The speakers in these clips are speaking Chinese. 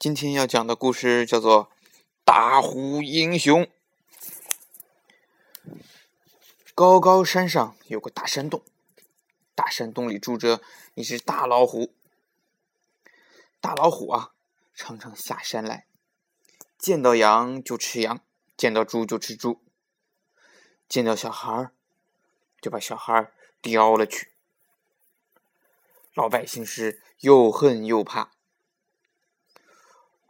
今天要讲的故事叫做《大虎英雄》。高高山上有个大山洞，大山洞里住着一只大老虎。大老虎啊，常常下山来，见到羊就吃羊，见到猪就吃猪，见到小孩就把小孩叼了去。老百姓是又恨又怕。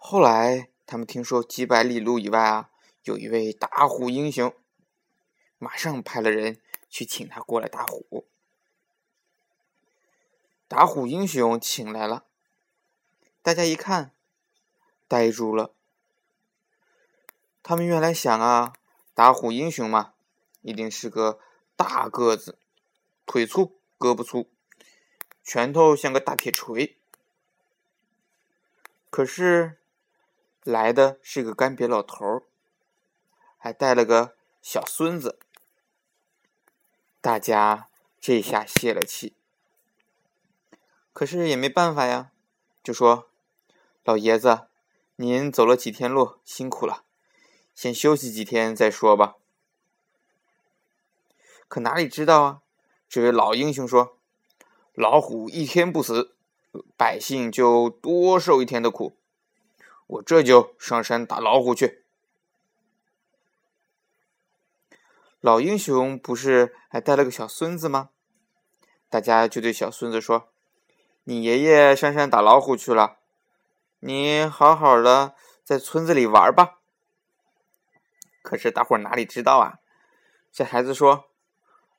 后来，他们听说几百里路以外啊，有一位打虎英雄，马上派了人去请他过来打虎。打虎英雄请来了，大家一看，呆住了。他们原来想啊，打虎英雄嘛，一定是个大个子，腿粗胳膊粗，拳头像个大铁锤。可是。来的是个干瘪老头，还带了个小孙子。大家这下泄了气，可是也没办法呀，就说：“老爷子，您走了几天路，辛苦了，先休息几天再说吧。”可哪里知道啊？这位老英雄说：“老虎一天不死，百姓就多受一天的苦。”我这就上山打老虎去。老英雄不是还带了个小孙子吗？大家就对小孙子说：“你爷爷上山打老虎去了，你好好的在村子里玩吧。”可是大伙哪里知道啊？这孩子说：“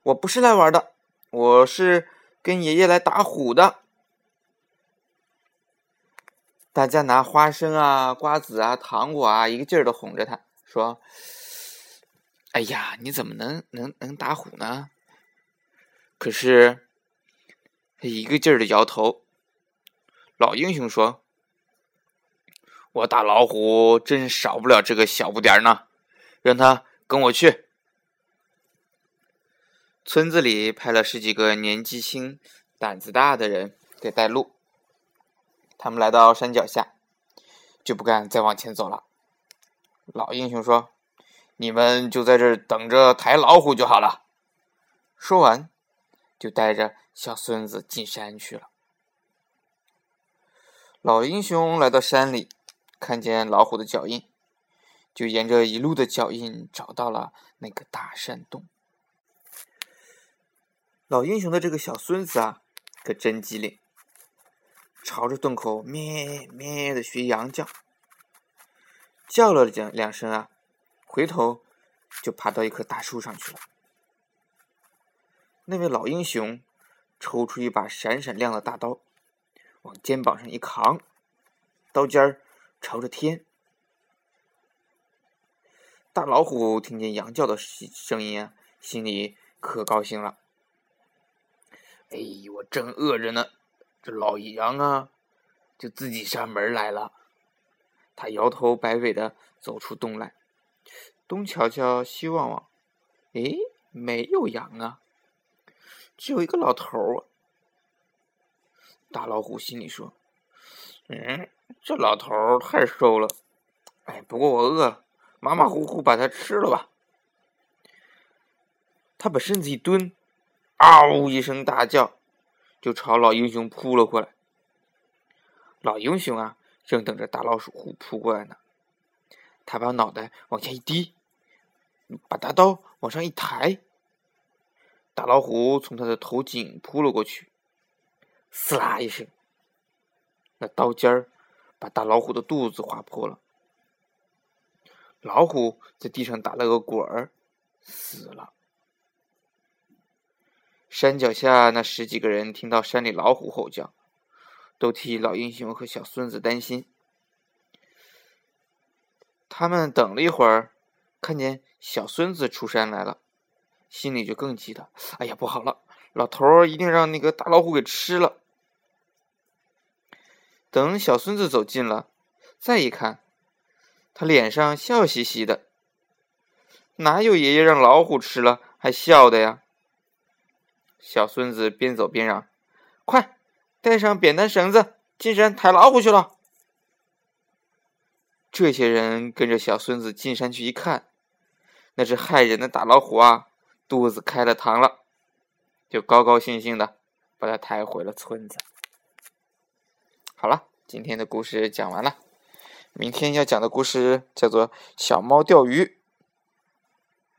我不是来玩的，我是跟爷爷来打虎的。”大家拿花生啊、瓜子啊、糖果啊，一个劲儿的哄着他，说：“哎呀，你怎么能能能打虎呢？”可是，他一个劲儿的摇头。老英雄说：“我打老虎真少不了这个小不点儿呢，让他跟我去。”村子里派了十几个年纪轻、胆子大的人给带路。他们来到山脚下，就不敢再往前走了。老英雄说：“你们就在这儿等着抬老虎就好了。”说完，就带着小孙子进山去了。老英雄来到山里，看见老虎的脚印，就沿着一路的脚印找到了那个大山洞。老英雄的这个小孙子啊，可真机灵。朝着洞口咩咩的学羊叫，叫了两两声啊，回头就爬到一棵大树上去了。那位老英雄抽出一把闪闪亮的大刀，往肩膀上一扛，刀尖儿朝着天。大老虎听见羊叫的声音啊，心里可高兴了。哎，我正饿着呢。这老羊啊，就自己上门来了。他摇头摆尾的走出洞来，东瞧瞧，西望望，哎，没有羊啊，只有一个老头儿。大老虎心里说：“嗯，这老头儿太瘦了。哎，不过我饿了，马马虎虎把它吃了吧。”他把身子一蹲，嗷一声大叫。就朝老英雄扑了过来。老英雄啊，正等着大老鼠扑扑过来呢。他把脑袋往下一低，把大刀往上一抬，大老虎从他的头颈扑了过去，撕啦一声，那刀尖儿把大老虎的肚子划破了。老虎在地上打了个滚儿，死了。山脚下那十几个人听到山里老虎吼叫，都替老英雄和小孙子担心。他们等了一会儿，看见小孙子出山来了，心里就更急了。哎呀，不好了，老头儿一定让那个大老虎给吃了。等小孙子走近了，再一看，他脸上笑嘻嘻的，哪有爷爷让老虎吃了还笑的呀？小孙子边走边嚷：“快，带上扁担绳子，进山抬老虎去了。”这些人跟着小孙子进山去一看，那只害人的大老虎啊，肚子开了膛了，就高高兴兴的把它抬回了村子。好了，今天的故事讲完了。明天要讲的故事叫做《小猫钓鱼》。